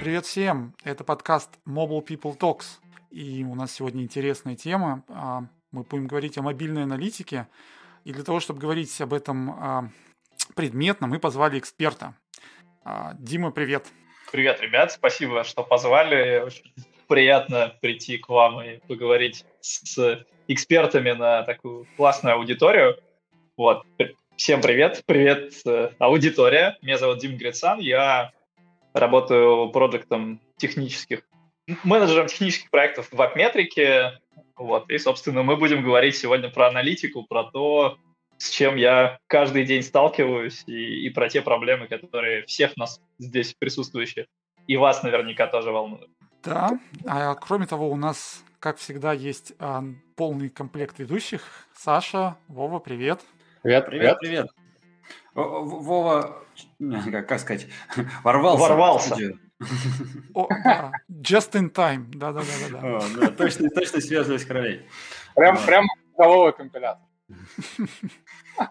Привет всем! Это подкаст Mobile People Talks. И у нас сегодня интересная тема. А, мы будем говорить о мобильной аналитике. И для того, чтобы говорить об этом а, предметно, мы позвали эксперта. А, Дима, привет! Привет, ребят! Спасибо, что позвали. Очень приятно прийти к вам и поговорить с экспертами на такую классную аудиторию. Вот. Всем привет. Привет, э, аудитория. Меня зовут Дим Грицан. Я работаю проектом технических, менеджером технических проектов в веб-метрике. Вот. И, собственно, мы будем говорить сегодня про аналитику, про то, с чем я каждый день сталкиваюсь, и, и про те проблемы, которые всех нас здесь присутствующих и вас наверняка тоже волнуют. Да, а кроме того, у нас, как всегда, есть а, полный комплект ведущих. Саша, Вова, привет. Привет, привет, привет. Вова, как, сказать, ворвался. Ворвался. О, да. Just in time. Да, да, да, да. О, да точно, точно связываюсь королей. Прям, да. прям головой компилятор.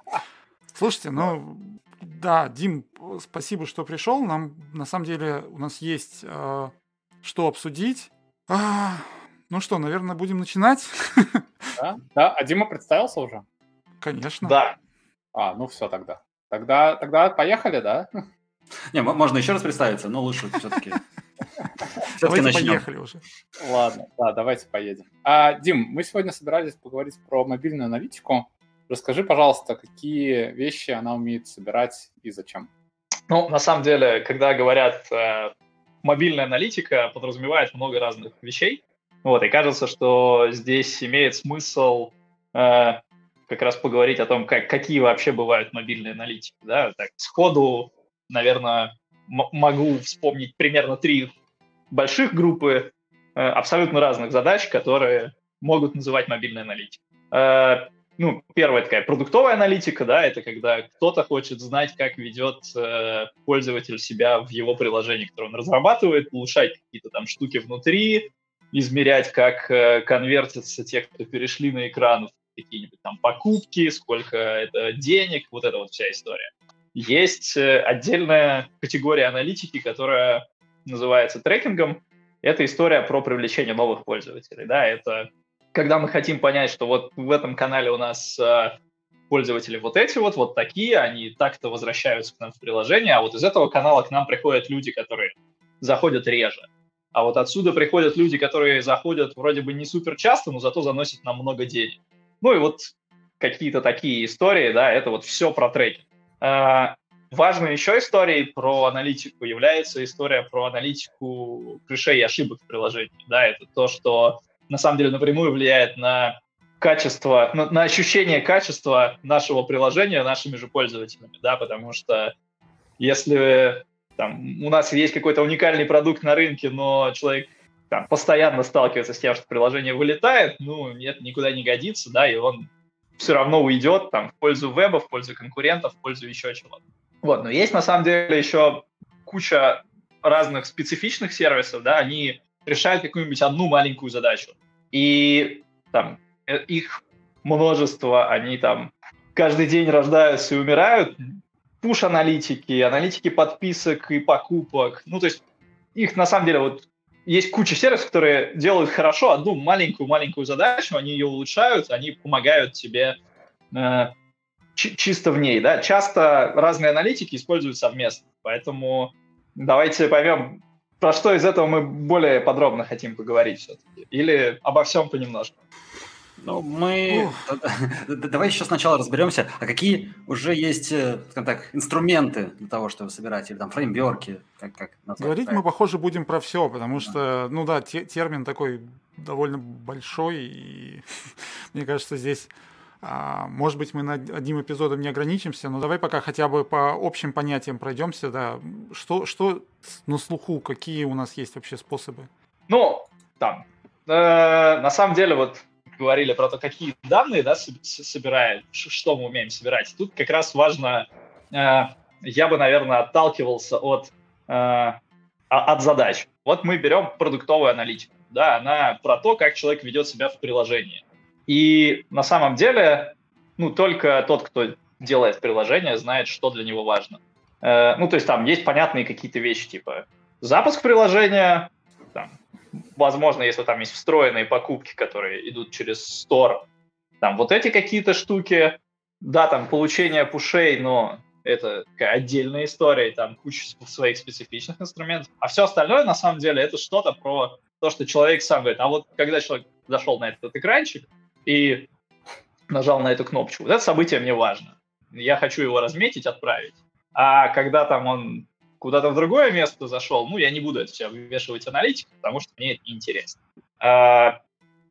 Слушайте, ну да, Дим, спасибо, что пришел. Нам на самом деле у нас есть э, что обсудить. А, ну что, наверное, будем начинать. Да, да. А Дима представился уже? Конечно. Да. А, ну все тогда. Тогда, тогда поехали, да? Не, можно еще раз представиться, но лучше все-таки. Все-таки начнем. поехали уже. Ладно, да, давайте поедем. А, Дим, мы сегодня собирались поговорить про мобильную аналитику. Расскажи, пожалуйста, какие вещи она умеет собирать и зачем? Ну, на самом деле, когда говорят э, мобильная аналитика, подразумевает много разных вещей. Вот, и кажется, что здесь имеет смысл э, как раз поговорить о том, как, какие вообще бывают мобильные аналитики. Да? Так, сходу, наверное, могу вспомнить примерно три больших группы э, абсолютно разных задач, которые могут называть мобильной аналитикой. Э, ну, первая такая продуктовая аналитика, да, это когда кто-то хочет знать, как ведет э, пользователь себя в его приложении, которое он разрабатывает, улучшать какие-то там штуки внутри, измерять, как э, конвертятся те, кто перешли на экран, какие-нибудь там покупки, сколько это денег, вот эта вот вся история. Есть э, отдельная категория аналитики, которая называется трекингом. Это история про привлечение новых пользователей. Да, это когда мы хотим понять, что вот в этом канале у нас э, пользователи вот эти вот, вот такие, они так-то возвращаются к нам в приложение, а вот из этого канала к нам приходят люди, которые заходят реже. А вот отсюда приходят люди, которые заходят вроде бы не супер часто, но зато заносят нам много денег. Ну и вот какие-то такие истории, да, это вот все про трекинг. А, важной еще историей про аналитику является история про аналитику клишей и ошибок в приложении. Да, это то, что на самом деле напрямую влияет на качество, на, на ощущение качества нашего приложения нашими же пользователями, да, потому что если там, у нас есть какой-то уникальный продукт на рынке, но человек там, постоянно сталкивается с тем, что приложение вылетает, ну, это никуда не годится, да, и он все равно уйдет там в пользу веба, в пользу конкурентов, в пользу еще чего-то. Вот, но есть на самом деле еще куча разных специфичных сервисов, да, они решают какую-нибудь одну маленькую задачу. И там э, их множество, они там каждый день рождаются и умирают. Пуш-аналитики, аналитики подписок и покупок. Ну, то есть их на самом деле вот есть куча сервисов, которые делают хорошо одну маленькую-маленькую задачу, они ее улучшают, они помогают тебе э, чисто в ней. Да? Часто разные аналитики используют совместно, поэтому давайте поймем, про что из этого мы более подробно хотим поговорить все-таки, или обо всем понемножку. Ну, мы... Давай еще сначала разберемся, а какие уже есть, э, скажем так, инструменты для того, чтобы собирать, или там фреймверки, как, как назвать? Говорить правильно? мы, похоже, будем про все, потому что, ну да, те, термин такой довольно большой, и мне кажется, здесь, а, может быть, мы над одним эпизодом не ограничимся, но давай пока хотя бы по общим понятиям пройдемся, да. Что, что на слуху, какие у нас есть вообще способы? Ну, там, э, на самом деле, вот говорили про то, какие данные да, собирает, что мы умеем собирать. Тут как раз важно, э, я бы, наверное, отталкивался от, э, от задач. Вот мы берем продуктовую аналитику. Да, она про то, как человек ведет себя в приложении. И на самом деле, ну, только тот, кто делает приложение, знает, что для него важно. Э, ну, то есть там есть понятные какие-то вещи, типа запуск приложения, там, возможно, если там есть встроенные покупки, которые идут через Store, там вот эти какие-то штуки, да, там получение пушей, но это такая отдельная история, там куча своих специфичных инструментов. А все остальное, на самом деле, это что-то про то, что человек сам говорит. А вот когда человек зашел на этот экранчик и нажал на эту кнопочку, вот это событие мне важно. Я хочу его разметить, отправить. А когда там он куда-то в другое место зашел, ну, я не буду это все вывешивать аналитику, потому что мне это неинтересно. А,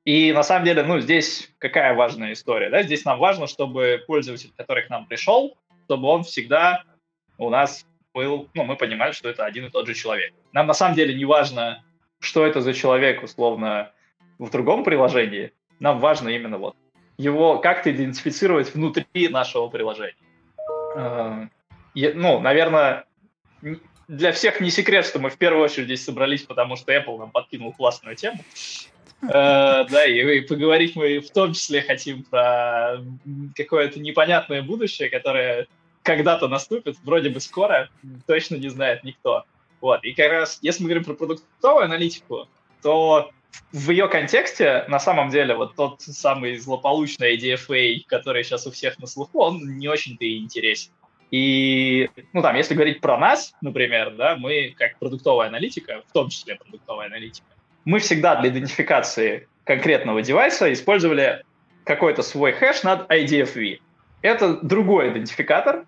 и на самом деле, ну, здесь какая важная история, да? Здесь нам важно, чтобы пользователь, который к нам пришел, чтобы он всегда у нас был, ну, мы понимали, что это один и тот же человек. Нам на самом деле не важно, что это за человек, условно, в другом приложении. Нам важно именно вот его как-то идентифицировать внутри нашего приложения. Эм, ну, наверное, для всех не секрет, что мы в первую очередь здесь собрались, потому что Apple нам подкинул классную тему. Э, да, и поговорить мы в том числе хотим про какое-то непонятное будущее, которое когда-то наступит, вроде бы скоро, точно не знает никто. Вот, и как раз, если мы говорим про продуктовую аналитику, то в ее контексте, на самом деле, вот тот самый злополучный IDFA, который сейчас у всех на слуху, он не очень-то и интересен. И, ну, там, если говорить про нас, например, да, мы, как продуктовая аналитика, в том числе продуктовая аналитика, мы всегда для идентификации конкретного девайса использовали какой-то свой хэш над IDFV. Это другой идентификатор,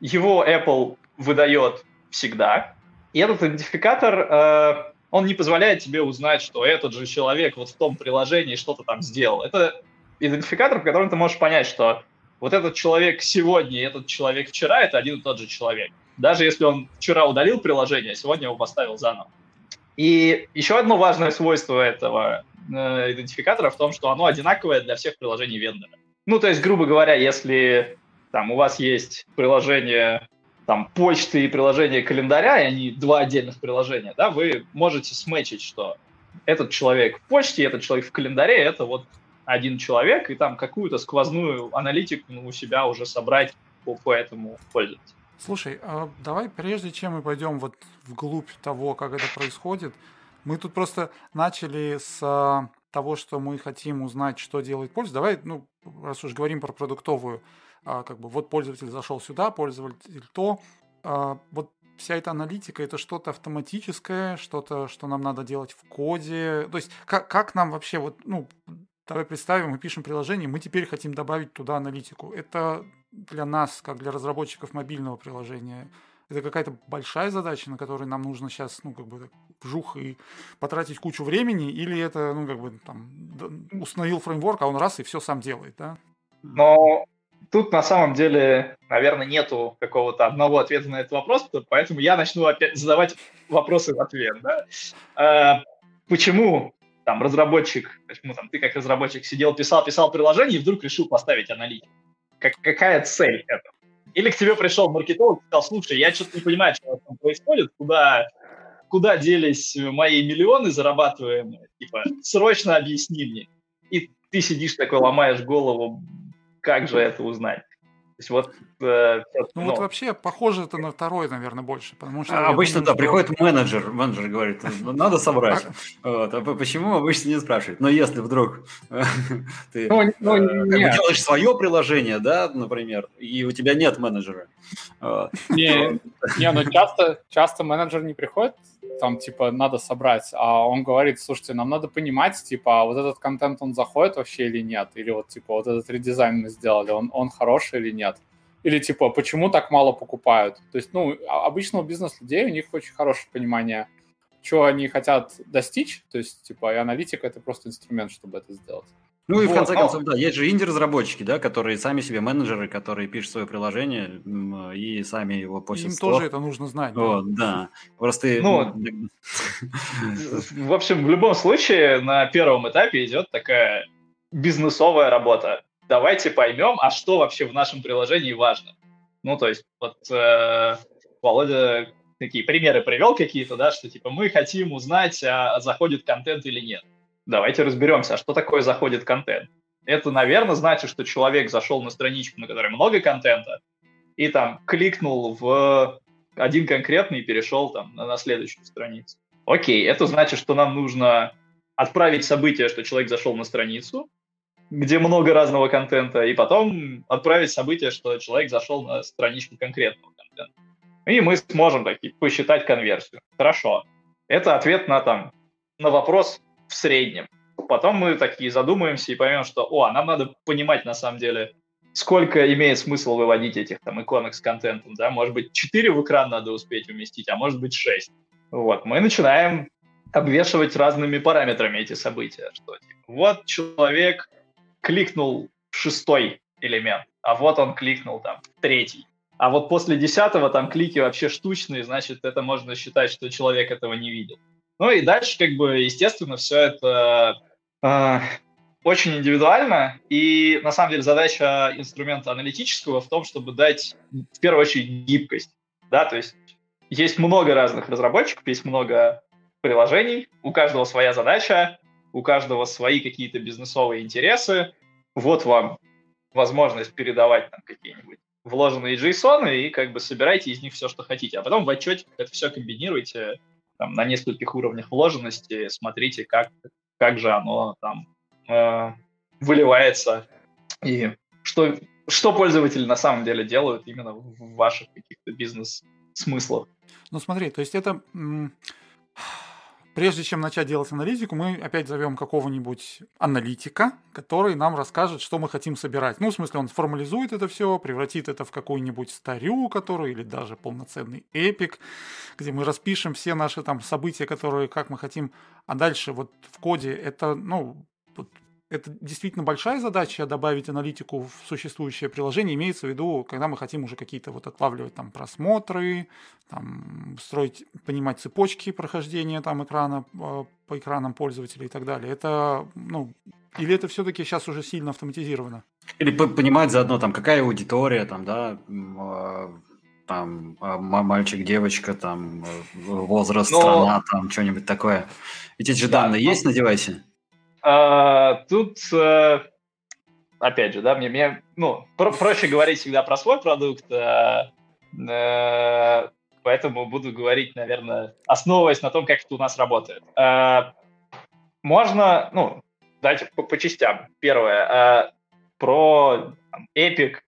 его Apple выдает всегда, и этот идентификатор, э, он не позволяет тебе узнать, что этот же человек вот в том приложении что-то там сделал. Это идентификатор, по которому ты можешь понять, что вот этот человек сегодня и этот человек вчера – это один и тот же человек. Даже если он вчера удалил приложение, сегодня его поставил заново. И еще одно важное свойство этого э, идентификатора в том, что оно одинаковое для всех приложений вендора. Ну, то есть, грубо говоря, если там у вас есть приложение там почты и приложение календаря, и они два отдельных приложения, да, вы можете сметчить, что этот человек в почте, этот человек в календаре, это вот один человек, и там какую-то сквозную аналитику ну, у себя уже собрать по, по этому пользователю. Слушай, а давай прежде чем мы пойдем вот вглубь того, как это происходит, мы тут просто начали с а, того, что мы хотим узнать, что делает пользователь. Давай, ну, раз уж говорим про продуктовую, а, как бы вот пользователь зашел сюда, пользователь то, а, вот вся эта аналитика это что-то автоматическое, что-то, что нам надо делать в коде. То есть как, как нам вообще вот, ну, давай представим, мы пишем приложение, мы теперь хотим добавить туда аналитику. Это для нас, как для разработчиков мобильного приложения, это какая-то большая задача, на которой нам нужно сейчас, ну, как бы, вжух и потратить кучу времени, или это, ну, как бы, там, установил фреймворк, а он раз и все сам делает, да? Но тут на самом деле, наверное, нету какого-то одного ответа на этот вопрос, поэтому я начну опять задавать вопросы в ответ, да? А, почему там разработчик, почему там ты как разработчик сидел, писал, писал приложение и вдруг решил поставить аналитику? Как, какая цель этого? Или к тебе пришел маркетолог и сказал, слушай, я что-то не понимаю, что там происходит, куда, куда делись мои миллионы зарабатываемые, типа, срочно объясни мне. И ты сидишь такой, ломаешь голову, как же это узнать? То есть вот, э, ну, вот вообще похоже это на второй, наверное, больше, потому что... А, обычно, думаю, да, что... приходит менеджер, менеджер говорит, «Ну, надо собрать. А вот, а почему обычно не спрашивает? Но если вдруг ты ну, ну, э, делаешь свое приложение, да, например, и у тебя нет менеджера. Не, не, ну часто, часто менеджер не приходит, там, типа, надо собрать, а он говорит, слушайте, нам надо понимать, типа, а вот этот контент, он заходит вообще или нет, или вот, типа, вот этот редизайн мы сделали, он, он хороший или нет. Или типа, почему так мало покупают? То есть, ну, а, обычно у бизнес-людей у них очень хорошее понимание, что они хотят достичь. То есть, типа, и аналитика это просто инструмент, чтобы это сделать. Ну и вот, в конце концов, да, есть же инди-разработчики, да, которые сами себе менеджеры, которые пишут свое приложение и сами его постят. Им тоже это нужно знать. Вот, да. Просто... Ну, в общем, в любом случае на первом этапе идет такая бизнесовая работа давайте поймем, а что вообще в нашем приложении важно. Ну, то есть, вот э, Володя такие примеры привел какие-то, да, что типа мы хотим узнать, а заходит контент или нет. Давайте разберемся, а что такое заходит контент. Это, наверное, значит, что человек зашел на страничку, на которой много контента, и там кликнул в один конкретный перешел там на, на следующую страницу. Окей, это значит, что нам нужно отправить событие, что человек зашел на страницу, где много разного контента, и потом отправить событие, что человек зашел на страничку конкретного контента. И мы сможем таки посчитать конверсию. Хорошо. Это ответ на, там, на вопрос в среднем. Потом мы такие задумаемся и поймем, что, о, а нам надо понимать на самом деле, сколько имеет смысл выводить этих там иконок с контентом, да, может быть, 4 в экран надо успеть уместить, а может быть 6. Вот, мы начинаем обвешивать разными параметрами эти события, что типа, вот человек кликнул шестой элемент, а вот он кликнул там третий. А вот после десятого там клики вообще штучные, значит, это можно считать, что человек этого не видел. Ну и дальше, как бы, естественно, все это э, очень индивидуально. И на самом деле задача инструмента аналитического в том, чтобы дать в первую очередь гибкость. Да, то есть есть много разных разработчиков, есть много приложений, у каждого своя задача, у каждого свои какие-то бизнесовые интересы. Вот вам возможность передавать там какие-нибудь вложенные JSON и как бы собирайте из них все, что хотите. А потом в отчете это все комбинируйте там, на нескольких уровнях вложенности, смотрите, как, как же оно там э, выливается и что, что пользователи на самом деле делают именно в ваших каких-то бизнес-смыслах. Ну смотри, то есть это Прежде чем начать делать аналитику, мы опять зовем какого-нибудь аналитика, который нам расскажет, что мы хотим собирать. Ну, в смысле, он формализует это все, превратит это в какую-нибудь старю, которую, или даже полноценный эпик, где мы распишем все наши там события, которые, как мы хотим, а дальше вот в коде это, ну, это действительно большая задача добавить аналитику в существующее приложение. Имеется в виду, когда мы хотим уже какие-то вот отлавливать там просмотры, там, строить, понимать цепочки прохождения там экрана э, по экранам пользователей и так далее. Это, ну, или это все-таки сейчас уже сильно автоматизировано? Или понимать заодно там, какая аудитория там, да, а, там а, мальчик, девочка, там возраст, Но... страна, там что-нибудь такое. Ведь эти же да, данные есть на девайсе? А, тут, а, опять же, да, мне, мне ну, про проще говорить всегда про свой продукт, а, а, поэтому буду говорить, наверное, основываясь на том, как это у нас работает. А, можно, ну, давайте по, по частям. Первое, а, про там, Epic,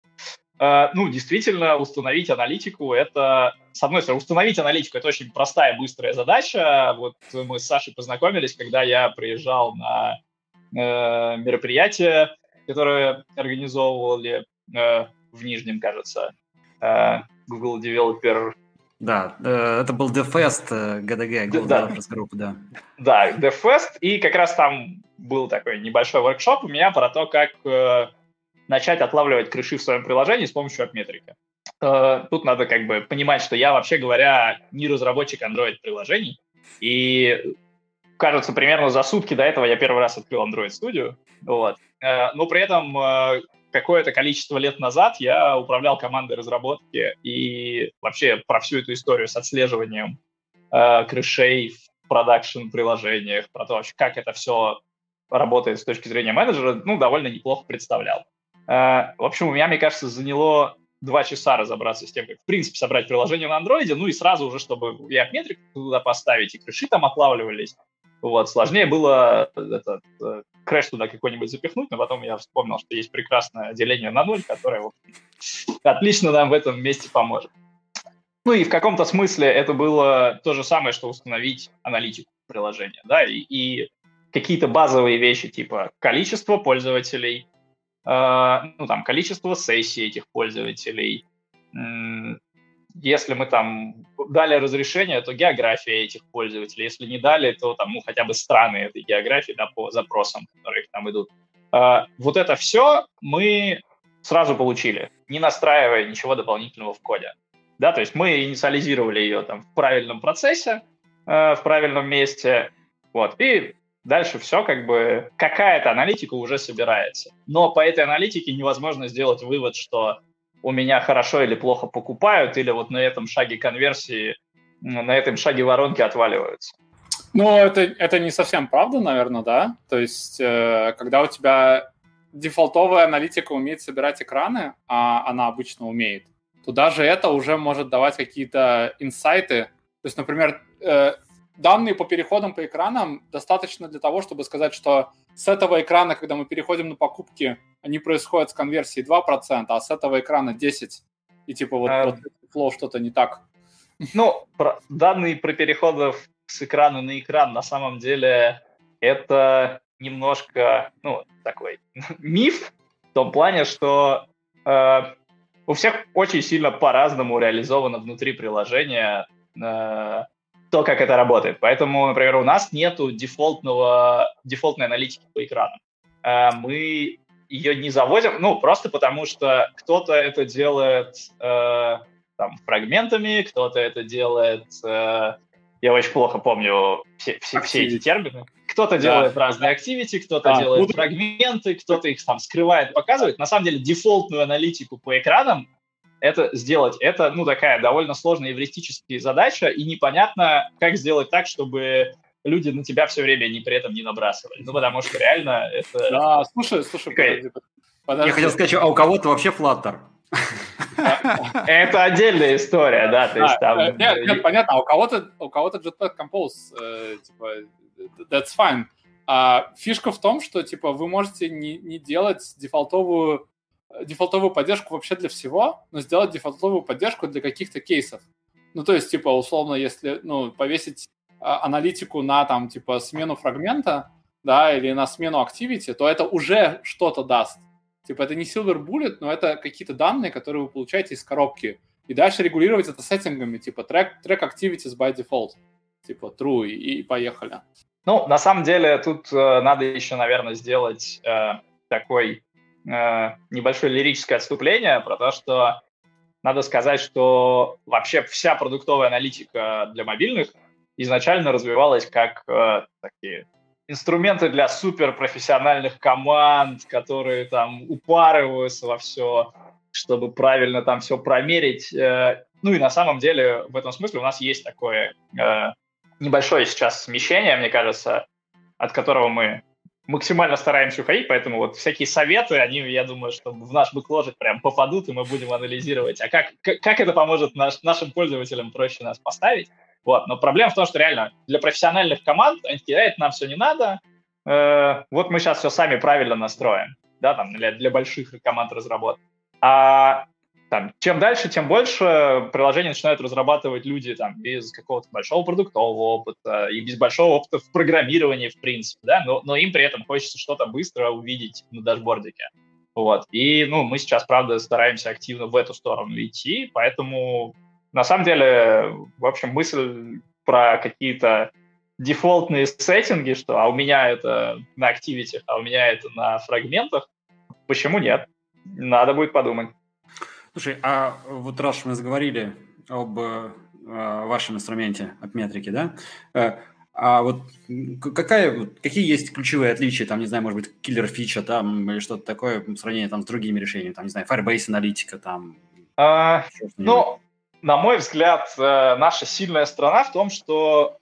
Э, ну, действительно, установить аналитику – это, с одной стороны, установить аналитику – это очень простая, быстрая задача. Вот мы с Сашей познакомились, когда я приезжал на э, мероприятие, которое организовывали э, в Нижнем, кажется, э, Google Developer да, э, это был DevFest GDG, Google да. Developers Group, да. Да, DevFest, и как раз там был такой небольшой воркшоп у меня про то, как начать отлавливать крыши в своем приложении с помощью AppMetric. Э, тут надо как бы понимать, что я, вообще говоря, не разработчик Android-приложений, и кажется, примерно за сутки до этого я первый раз открыл Android Studio, вот. Э, но при этом э, какое-то количество лет назад я управлял командой разработки и вообще про всю эту историю с отслеживанием крышей в продакшн-приложениях, про то, как это все работает с точки зрения менеджера, ну, довольно неплохо представлял. В общем, у меня, мне кажется, заняло два часа разобраться с тем, как, в принципе, собрать приложение на андроиде, ну и сразу уже, чтобы и метрик туда поставить, и крыши там отлавливались. Вот, сложнее было этот э, крэш туда какой-нибудь запихнуть, но потом я вспомнил, что есть прекрасное деление на ноль, которое вот, отлично нам в этом месте поможет. Ну и в каком-то смысле это было то же самое, что установить аналитику приложения, да, и, и какие-то базовые вещи типа количество пользователей, Э, ну, там, количество сессий этих пользователей. Если мы там дали разрешение, то география этих пользователей. Если не дали, то там, ну, хотя бы страны этой географии да, по запросам, которые к нам идут. Э, вот это все мы сразу получили, не настраивая ничего дополнительного в коде. Да, то есть мы инициализировали ее там в правильном процессе, э, в правильном месте, вот, и Дальше все как бы, какая-то аналитика уже собирается. Но по этой аналитике невозможно сделать вывод, что у меня хорошо или плохо покупают, или вот на этом шаге конверсии, на этом шаге воронки отваливаются. Ну, это, это не совсем правда, наверное, да? То есть, э, когда у тебя дефолтовая аналитика умеет собирать экраны, а она обычно умеет, то даже это уже может давать какие-то инсайты. То есть, например, э, данные по переходам по экранам достаточно для того, чтобы сказать, что с этого экрана, когда мы переходим на покупки, они происходят с конверсией 2%, а с этого экрана 10%. И типа вот, а... вот флоу что-то не так. Ну, про, данные про переходов с экрана на экран на самом деле это немножко, ну, такой миф в том плане, что э, у всех очень сильно по-разному реализовано внутри приложения э, то, как это работает. Поэтому, например, у нас нету дефолтного, дефолтной аналитики по экрану. Э, мы ее не заводим, ну, просто потому что кто-то это делает э, там, фрагментами, кто-то это делает... Э, я очень плохо помню все, все, все эти термины. Кто-то да. делает разные activity, кто-то а, делает буду... фрагменты, кто-то их там скрывает, показывает. На самом деле дефолтную аналитику по экранам это сделать, это, ну, такая довольно сложная эвристическая задача, и непонятно, как сделать так, чтобы люди на тебя все время не при этом не набрасывали. Ну, потому что реально это... Да, слушай, слушай, подожди, подожди. Я хотел сказать, а у кого-то вообще Flutter. Это отдельная история, да, то есть там... Э, нет, нет, понятно, а у кого-то у кого-то Jetpack Compose, э, типа, that's fine. А фишка в том, что, типа, вы можете не, не делать дефолтовую дефолтовую поддержку вообще для всего, но сделать дефолтовую поддержку для каких-то кейсов. Ну, то есть, типа, условно, если, ну, повесить а, аналитику на, там, типа, смену фрагмента, да, или на смену activity, то это уже что-то даст. Типа, это не Silver Bullet, но это какие-то данные, которые вы получаете из коробки. И дальше регулировать это сеттингами, типа, track, track activities by default. Типа, true, и, и поехали. Ну, на самом деле, тут э, надо еще, наверное, сделать э, такой э, небольшое лирическое отступление про то, что надо сказать, что вообще вся продуктовая аналитика для мобильных изначально развивалась как э, такие инструменты для суперпрофессиональных команд, которые там упарываются во все, чтобы правильно там все промерить. Э, ну и на самом деле в этом смысле у нас есть такое э, небольшое сейчас смещение, мне кажется, от которого мы максимально стараемся уходить, поэтому вот всякие советы, они, я думаю, что в наш бэкложик прям попадут, и мы будем анализировать, а как, как, это поможет наш, нашим пользователям проще нас поставить. Вот. Но проблема в том, что реально для профессиональных команд они такие, это нам все не надо, э, вот мы сейчас все сами правильно настроим, да, там, для, для больших команд разработки. А там, чем дальше, тем больше приложения начинают разрабатывать люди там, без какого-то большого продуктового опыта и без большого опыта в программировании, в принципе, да, но, но им при этом хочется что-то быстро увидеть на дашбордике. Вот. И, ну, мы сейчас, правда, стараемся активно в эту сторону идти, поэтому, на самом деле, в общем, мысль про какие-то дефолтные сеттинги, что а у меня это на активитях, а у меня это на фрагментах, почему нет? Надо будет подумать. Слушай, а вот раз мы заговорили об э, вашем инструменте, об метрике, да? Э, а вот какая, какие есть ключевые отличия, там, не знаю, может быть, киллер фича там или что-то такое в сравнении там с другими решениями, там, не знаю, Firebase аналитика там? А, ну, на мой взгляд, э, наша сильная сторона в том, что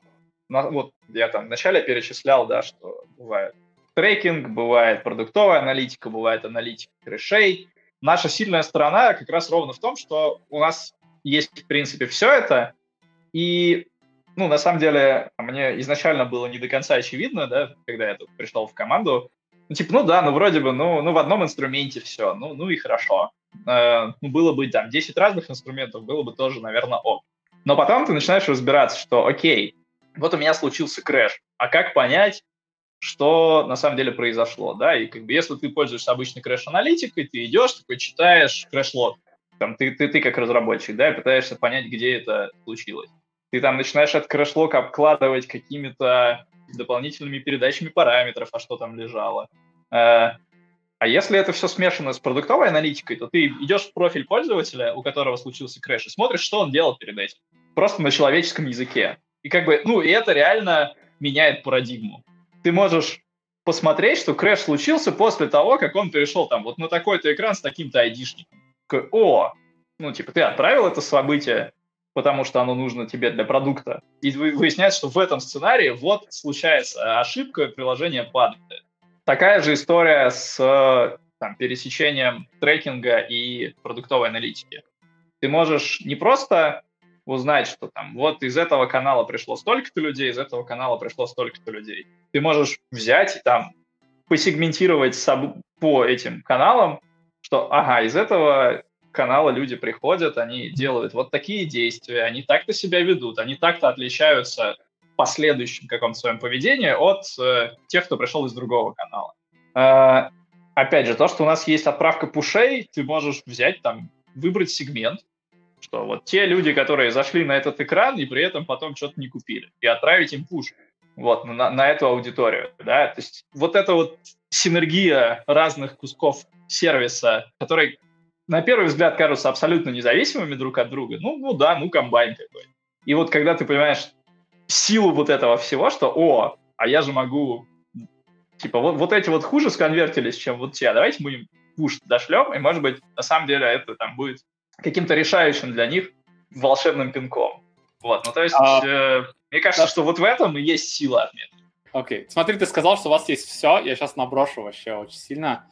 вот я там вначале перечислял, да, что бывает трекинг, бывает продуктовая аналитика, бывает аналитика крэшей, наша сильная сторона как раз ровно в том, что у нас есть, в принципе, все это, и, ну, на самом деле, мне изначально было не до конца очевидно, да, когда я тут пришел в команду, ну, типа, ну да, ну вроде бы, ну, ну в одном инструменте все, ну, ну и хорошо. Э, ну, было бы там 10 разных инструментов, было бы тоже, наверное, ок. Но потом ты начинаешь разбираться, что, окей, вот у меня случился крэш, а как понять, что на самом деле произошло, да, и как бы если ты пользуешься обычной крэш-аналитикой, ты идешь, такой читаешь крэш-лог, там, ты, ты, ты как разработчик, да, и пытаешься понять, где это случилось. Ты там начинаешь этот крэш-лог обкладывать какими-то дополнительными передачами параметров, а что там лежало. Э, а если это все смешано с продуктовой аналитикой, то ты идешь в профиль пользователя, у которого случился крэш, и смотришь, что он делал перед этим. Просто на человеческом языке. И как бы, ну, и это реально меняет парадигму ты можешь посмотреть, что крэш случился после того, как он перешел там вот на такой-то экран с таким-то айдишником. О, ну, типа, ты отправил это событие, потому что оно нужно тебе для продукта. И выясняется, что в этом сценарии вот случается ошибка, приложение падает. Такая же история с там, пересечением трекинга и продуктовой аналитики. Ты можешь не просто узнать, что там вот из этого канала пришло столько-то людей, из этого канала пришло столько-то людей. Ты можешь взять и там посегментировать по этим каналам, что, ага, из этого канала люди приходят, они делают вот такие действия, они так-то себя ведут, они так-то отличаются последующем каком-то своем поведении от э, тех, кто пришел из другого канала. Э, опять же, то, что у нас есть отправка пушей, ты можешь взять там, выбрать сегмент, что вот те люди, которые зашли на этот экран и при этом потом что-то не купили, и отправить им пуш вот, на, на эту аудиторию, да, то есть вот эта вот синергия разных кусков сервиса, которые на первый взгляд кажутся абсолютно независимыми друг от друга, ну, ну да, ну комбайн какой. И вот когда ты понимаешь силу вот этого всего, что, о, а я же могу, типа, вот, вот эти вот хуже сконвертились, чем вот те, давайте мы им пуш дошлем, и, может быть, на самом деле это там будет каким-то решающим для них волшебным пинком. Вот, ну то есть, а, э, мне кажется, да. что вот в этом и есть сила отметки. Окей, okay. смотри, ты сказал, что у вас есть все, я сейчас наброшу вообще очень сильно.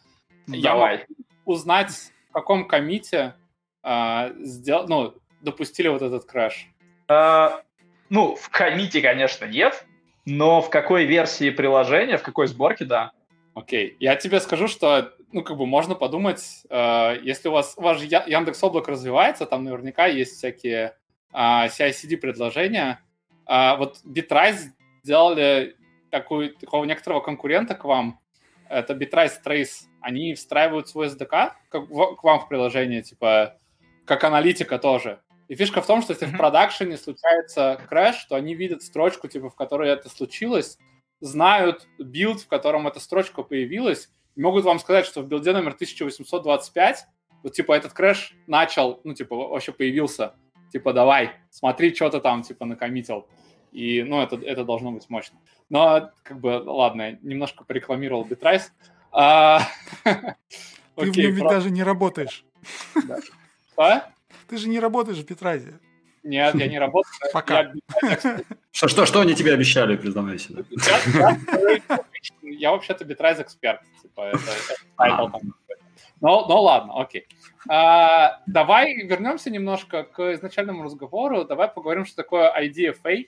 Давай. Я узнать, в каком комите э, сдел... ну, допустили вот этот крэш. Uh, ну, в комите, конечно, нет, но в какой версии приложения, в какой сборке, да. Окей, я тебе скажу, что, ну, как бы можно подумать, э, если у вас, ваш Яндекс Облак развивается, там наверняка есть всякие э, CI-CD предложения. Э, вот Bitrise сделали такую, такого некоторого конкурента к вам, это Bitrise Trace, они встраивают свой SDK как, в, к вам в приложение, типа, как аналитика тоже. И фишка в том, что если mm-hmm. в продакшене случается крэш, то они видят строчку, типа, в которой это случилось, знают билд, в котором эта строчка появилась, могут вам сказать, что в билде номер 1825 вот, типа, этот крэш начал, ну, типа, вообще появился. Типа, давай, смотри, что ты там, типа, накоммитил. И, ну, это, это должно быть мощно. Но, как бы, ладно, немножко порекламировал. А... Ты в нем ведь даже не работаешь. А? Ты же не работаешь в Петразе. Нет, я не работаю. Пока. Что, что, что они тебе обещали, признавайся? Я вообще-то Битрайз эксперт. Типа, это, но, но ладно, окей. А, давай вернемся немножко к изначальному разговору. Давай поговорим, что такое IDFA,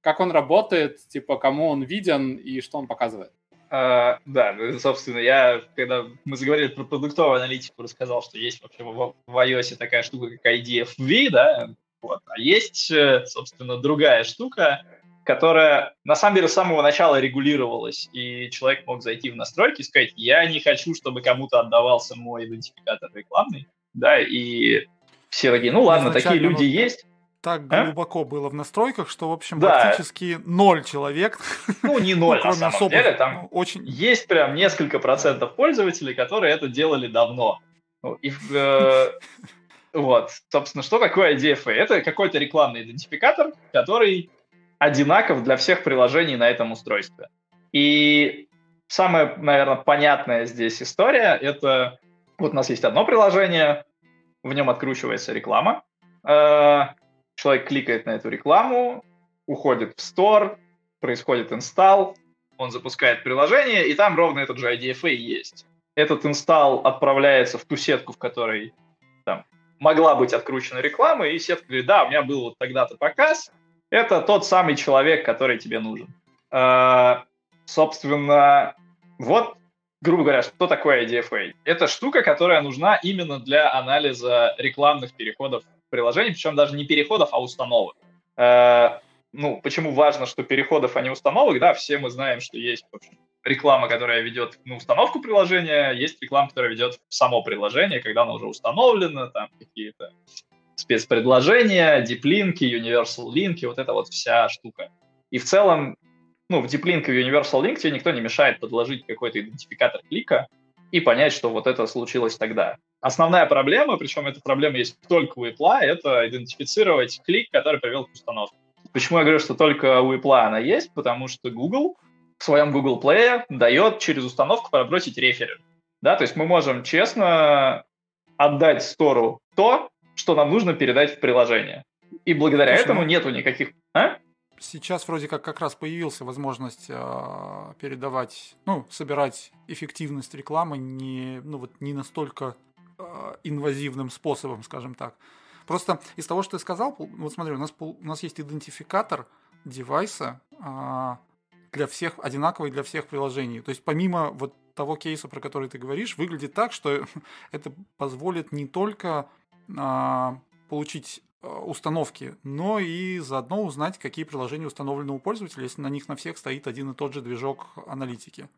как он работает, типа, кому он виден и что он показывает. Uh, да, ну, собственно, я, когда мы заговорили про продуктовую аналитику, рассказал, что есть вообще в, в iOS такая штука, как IDFV, да, вот. а есть, э, собственно, другая штука, которая на самом деле с самого начала регулировалась, и человек мог зайти в настройки и сказать, я не хочу, чтобы кому-то отдавался мой идентификатор рекламный, да, и все такие, ну ладно, такие люди есть, так а? глубоко было в настройках, что, в общем, да. практически ноль человек. Ну, не ноль, ну, на самом особых, деле. Там очень... есть прям несколько процентов пользователей, которые это делали давно. Ну, и, э, вот, собственно, что такое IDFA? Это какой-то рекламный идентификатор, который одинаков для всех приложений на этом устройстве. И самая, наверное, понятная здесь история – это вот у нас есть одно приложение, в нем откручивается реклама, э, человек кликает на эту рекламу, уходит в стор, происходит инсталл, он запускает приложение, и там ровно этот же IDFA есть. Этот инсталл отправляется в ту сетку, в которой там могла быть откручена реклама, и сетка говорит, да, у меня был вот тогда-то показ, это тот самый человек, который тебе нужен. А, собственно, вот, грубо говоря, что такое IDFA? Это штука, которая нужна именно для анализа рекламных переходов приложений, причем даже не переходов, а установок. Э, ну, почему важно, что переходов, а не установок, да, все мы знаем, что есть общем, реклама, которая ведет на установку приложения, есть реклама, которая ведет в само приложение, когда оно уже установлено, там какие-то спецпредложения, диплинки, universal линки, вот эта вот вся штука. И в целом, ну, в диплинк и universal link тебе никто не мешает подложить какой-то идентификатор клика и понять, что вот это случилось тогда. Основная проблема, причем эта проблема есть только у Apple, это идентифицировать клик, который привел к установке. Почему я говорю, что только у Apple она есть? Потому что Google в своем Google Play дает через установку пробросить реферер. Да, то есть мы можем честно отдать стору то, что нам нужно передать в приложение. И благодаря Слушай, этому ну... нету никаких... А? Сейчас вроде как как раз появилась возможность э, передавать, ну, собирать эффективность рекламы не, ну, вот не настолько э, инвазивным способом, скажем так. Просто из того, что ты сказал, вот смотри, у нас, у нас есть идентификатор девайса а, для всех, одинаковый для всех приложений. То есть помимо вот того кейса, про который ты говоришь, выглядит так, что это позволит не только получить а, установки, но и заодно узнать, какие приложения установлены у пользователя, если на них на всех стоит один и тот же движок аналитики.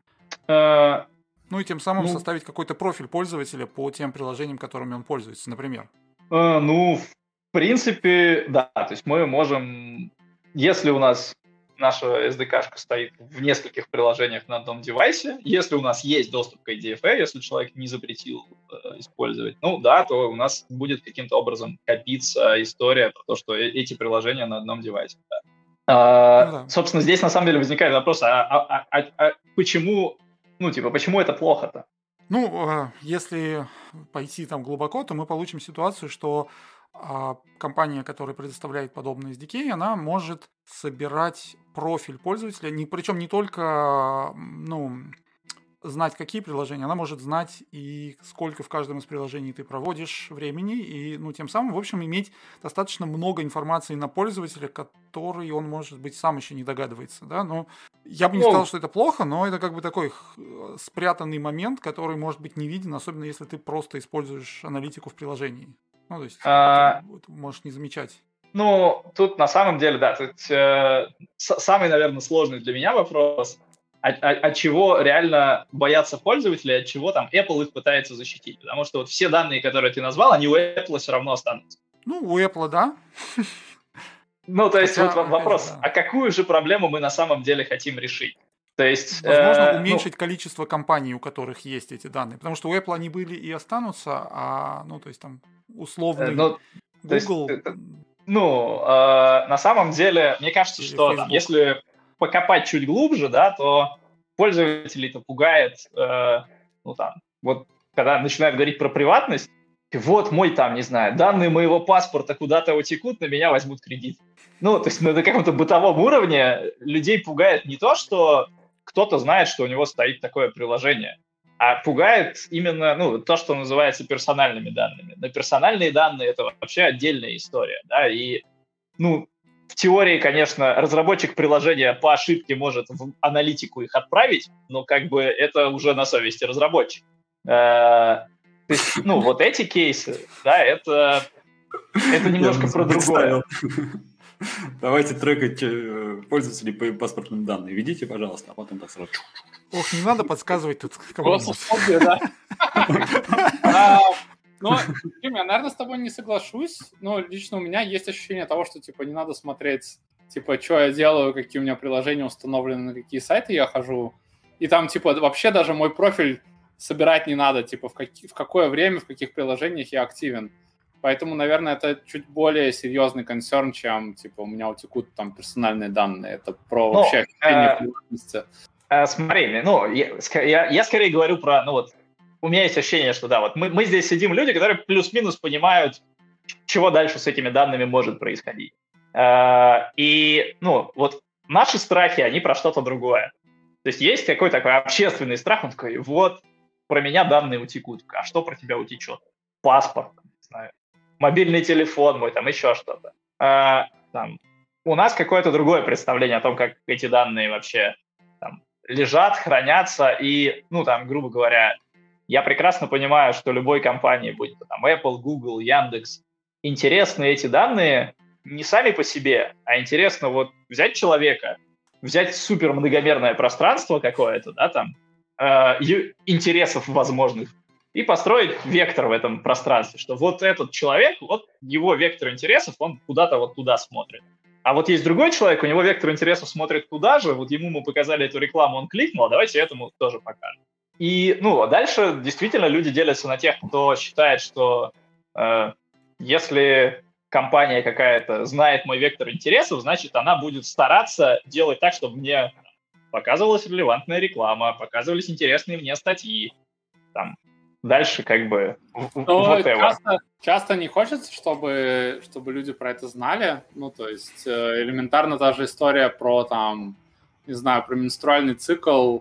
А, ну и тем самым ну, составить какой-то профиль пользователя по тем приложениям, которыми он пользуется, например. А, ну, в принципе, да. То есть мы можем, если у нас наша SDK стоит в нескольких приложениях на одном девайсе. Если у нас есть доступ к IDFA, если человек не запретил э, использовать, ну да, то у нас будет каким-то образом копиться история про то, что э, эти приложения на одном девайсе. Да. А, ну, да. Собственно, здесь на самом деле возникает вопрос, а, а, а, а почему, ну типа, почему это плохо-то? Ну, а, если пойти там глубоко, то мы получим ситуацию, что а компания, которая предоставляет подобные SDK, она может собирать профиль пользователя, не, причем не только ну, знать, какие приложения, она может знать и сколько в каждом из приложений ты проводишь времени, и ну, тем самым, в общем, иметь достаточно много информации на пользователя, который он, может быть, сам еще не догадывается. Да? Но я бы не сказал, что это плохо, но это как бы такой спрятанный момент, который может быть не виден, особенно если ты просто используешь аналитику в приложении. Ну, то есть а... можешь не замечать. Ну, тут на самом деле, да, тут э, самый, наверное, сложный для меня вопрос, от, от, от чего реально боятся пользователи, от чего там Apple их пытается защитить. Потому что вот все данные, которые ты назвал, они у Apple все равно останутся. Ну, у Apple, да. Ну, то есть Хотя, вот вопрос, да. а какую же проблему мы на самом деле хотим решить? То есть, Возможно, э, уменьшить ну, количество компаний, у которых есть эти данные. Потому что у Apple они были и останутся, а, ну, то есть там условный ну, Google... Есть, ну, э, на самом деле, мне кажется, что там, если покопать чуть глубже, да, то пользователей это пугает, э, ну там, вот когда начинают говорить про приватность, вот мой там, не знаю, данные моего паспорта куда-то утекут, на меня возьмут кредит. Ну, то есть на каком-то бытовом уровне людей пугает не то, что кто-то знает, что у него стоит такое приложение, а пугает именно ну, то, что называется персональными данными. Но персональные данные — это вообще отдельная история. Да? И ну, в теории, конечно, разработчик приложения по ошибке может в аналитику их отправить, но как бы это уже на совести разработчика. Э, то есть, ну, вот эти кейсы, да, это, это немножко про другое. Давайте трекать э, пользователей по паспортным данным. Ведите, пожалуйста, а потом так сразу. Ох, не надо подсказывать тут кому-нибудь. А, ну, я, наверное, с тобой не соглашусь, но лично у меня есть ощущение того, что, типа, не надо смотреть, типа, что я делаю, какие у меня приложения установлены, на какие сайты я хожу. И там, типа, вообще даже мой профиль собирать не надо, типа, в, какие, в какое время, в каких приложениях я активен. Поэтому, наверное, это чуть более серьезный концерн, чем, типа, у меня утекут там персональные данные. Это про ну, вообще ощущение приватности. Э, смотри, ну, я, я, я скорее говорю про, ну вот, у меня есть ощущение, что да, вот мы, мы здесь сидим люди, которые плюс-минус понимают, чего дальше с этими данными может происходить. Э, и, ну, вот наши страхи, они про что-то другое. То есть есть какой-то такой общественный страх, он такой, вот, про меня данные утекут. А что про тебя утечет? Паспорт, не знаю, мобильный телефон мой, там еще что-то. А, там, у нас какое-то другое представление о том, как эти данные вообще лежат, хранятся, и, ну, там, грубо говоря, я прекрасно понимаю, что любой компании, будь то там Apple, Google, Яндекс, интересны эти данные не сами по себе, а интересно вот взять человека, взять супер многомерное пространство какое-то, да, там, э, интересов возможных, и построить вектор в этом пространстве, что вот этот человек, вот его вектор интересов, он куда-то вот туда смотрит. А вот есть другой человек, у него вектор интересов смотрит туда же, вот ему мы показали эту рекламу, он кликнул, а давайте этому тоже покажем. И, ну, а дальше действительно люди делятся на тех, кто считает, что э, если компания какая-то знает мой вектор интересов, значит, она будет стараться делать так, чтобы мне показывалась релевантная реклама, показывались интересные мне статьи, там, дальше как бы Но часто, часто не хочется, чтобы, чтобы люди про это знали. Ну, то есть э, элементарно та же история про там, не знаю, про менструальный цикл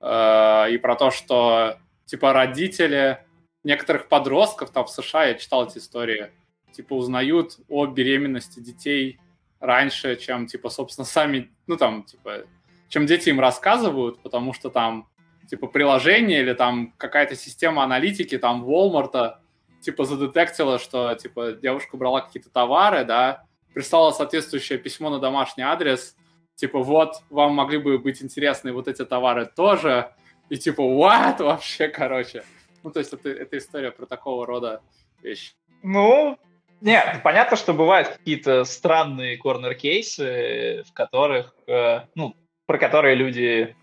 э, и про то, что типа родители некоторых подростков там в США, я читал эти истории, типа, узнают о беременности детей раньше, чем, типа, собственно, сами, ну, там, типа, чем дети им рассказывают, потому что там, типа, приложение или там какая-то система аналитики, там, Walmart, типа, задетектила, что, типа, девушка брала какие-то товары, да, прислала соответствующее письмо на домашний адрес, типа, вот, вам могли бы быть интересны вот эти товары тоже, и типа, what вообще, короче. Ну, то есть это, это история про такого рода вещи. Ну, нет, понятно, что бывают какие-то странные корнер-кейсы, в которых, э, ну, про которые люди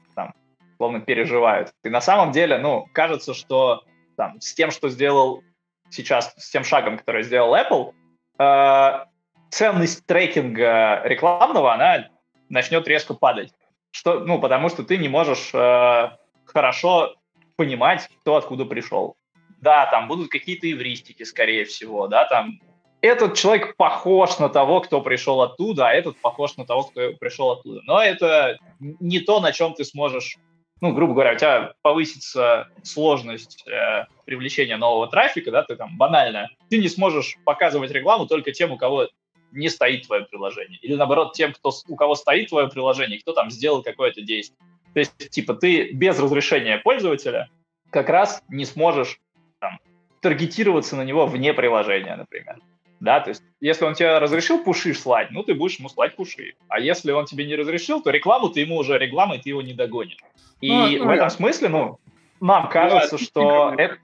словно переживают. И на самом деле, ну, кажется, что там, с тем, что сделал сейчас, с тем шагом, который сделал Apple, э, ценность трекинга рекламного, она начнет резко падать. Что, ну, потому что ты не можешь э, хорошо понимать, кто откуда пришел. Да, там будут какие-то эвристики, скорее всего, да, там этот человек похож на того, кто пришел оттуда, а этот похож на того, кто пришел оттуда. Но это не то, на чем ты сможешь, ну, грубо говоря, у тебя повысится сложность э, привлечения нового трафика, да, ты там банально, ты не сможешь показывать рекламу только тем, у кого не стоит твое приложение. Или наоборот, тем, кто, у кого стоит твое приложение, кто там сделал какое-то действие. То есть, типа, ты без разрешения пользователя как раз не сможешь там, таргетироваться на него вне приложения, например. Да, то есть, если он тебе разрешил пуши слать, ну, ты будешь ему слать пуши. А если он тебе не разрешил, то рекламу ты ему уже рекламой, ты его не догонишь. И ну, в этом смысле, ну, нам кажется, ну, что это...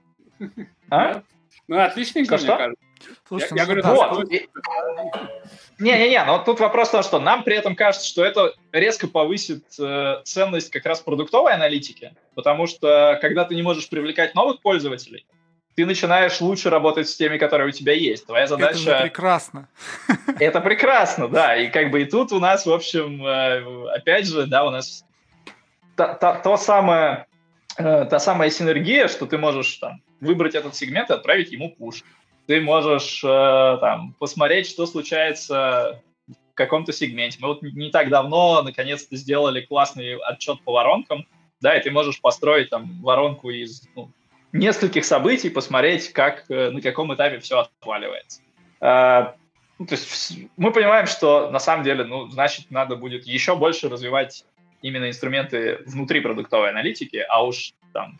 А? Ну, отличненько, мне кажется. Слушайте, я, я ну, говорю, вот. Не-не-не, но тут вопрос в том, что нам при этом кажется, что это резко повысит э, ценность как раз продуктовой аналитики, потому что когда ты не можешь привлекать новых пользователей, ты начинаешь лучше работать с теми, которые у тебя есть. Твоя задача... Это прекрасно. Это прекрасно, да. И как бы и тут у нас, в общем, э, опять же, да, у нас та, та, то самое, э, та самая синергия, что ты можешь там выбрать этот сегмент и отправить ему пуш ты можешь э, там посмотреть, что случается в каком-то сегменте. Мы вот не так давно наконец-то сделали классный отчет по воронкам, да, и ты можешь построить там воронку из ну, нескольких событий, посмотреть, как, э, на каком этапе все отваливается. Э, ну, то есть мы понимаем, что на самом деле, ну, значит, надо будет еще больше развивать именно инструменты внутри продуктовой аналитики, а уж там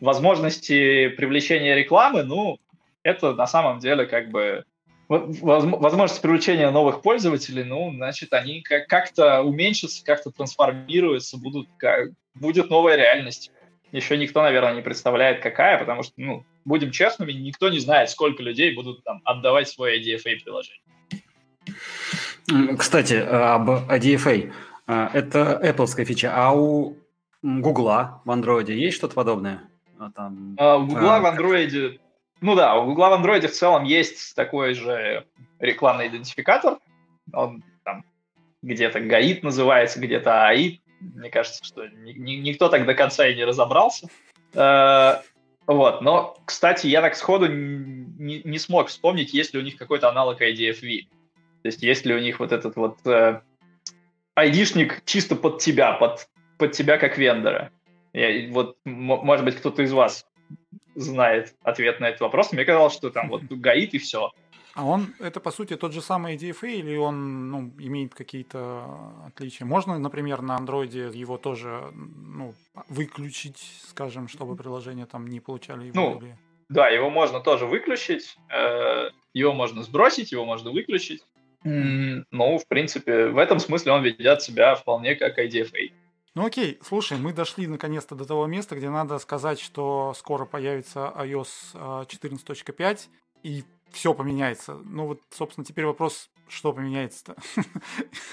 возможности привлечения рекламы, ну, это на самом деле как бы возможность привлечения новых пользователей, ну, значит, они как-то уменьшатся, как-то трансформируются, будут, как, будет новая реальность. Еще никто, наверное, не представляет, какая, потому что, ну, будем честными, никто не знает, сколько людей будут там отдавать свое IDFA приложение. Кстати, об IDFA. Это Apple фича, а у Google в Android есть что-то подобное? А там, а, у Google а, в Android ну да, у Google в Android в целом есть такой же рекламный идентификатор. Он там где-то гаит называется, где-то АИД. Мне кажется, что ни, ни, никто так до конца и не разобрался. Э, вот, но, кстати, я так сходу не, не смог вспомнить, есть ли у них какой-то аналог IDFV. То есть есть ли у них вот этот вот э, айдишник чисто под тебя, под, под тебя как вендора. Я, вот, может быть, кто-то из вас знает ответ на этот вопрос. Мне казалось, что там вот гаит и все. А он, это по сути тот же самый DFA или он ну, имеет какие-то отличия? Можно, например, на андроиде его тоже ну, выключить, скажем, чтобы приложения там не получали его? Ну, или... да, его можно тоже выключить, э, его можно сбросить, его можно выключить. Ну, в принципе, в этом смысле он ведет себя вполне как IDFA. Ну окей, слушай, мы дошли наконец-то до того места, где надо сказать, что скоро появится iOS 14.5 а, и все поменяется. Ну вот, собственно, теперь вопрос, что поменяется-то?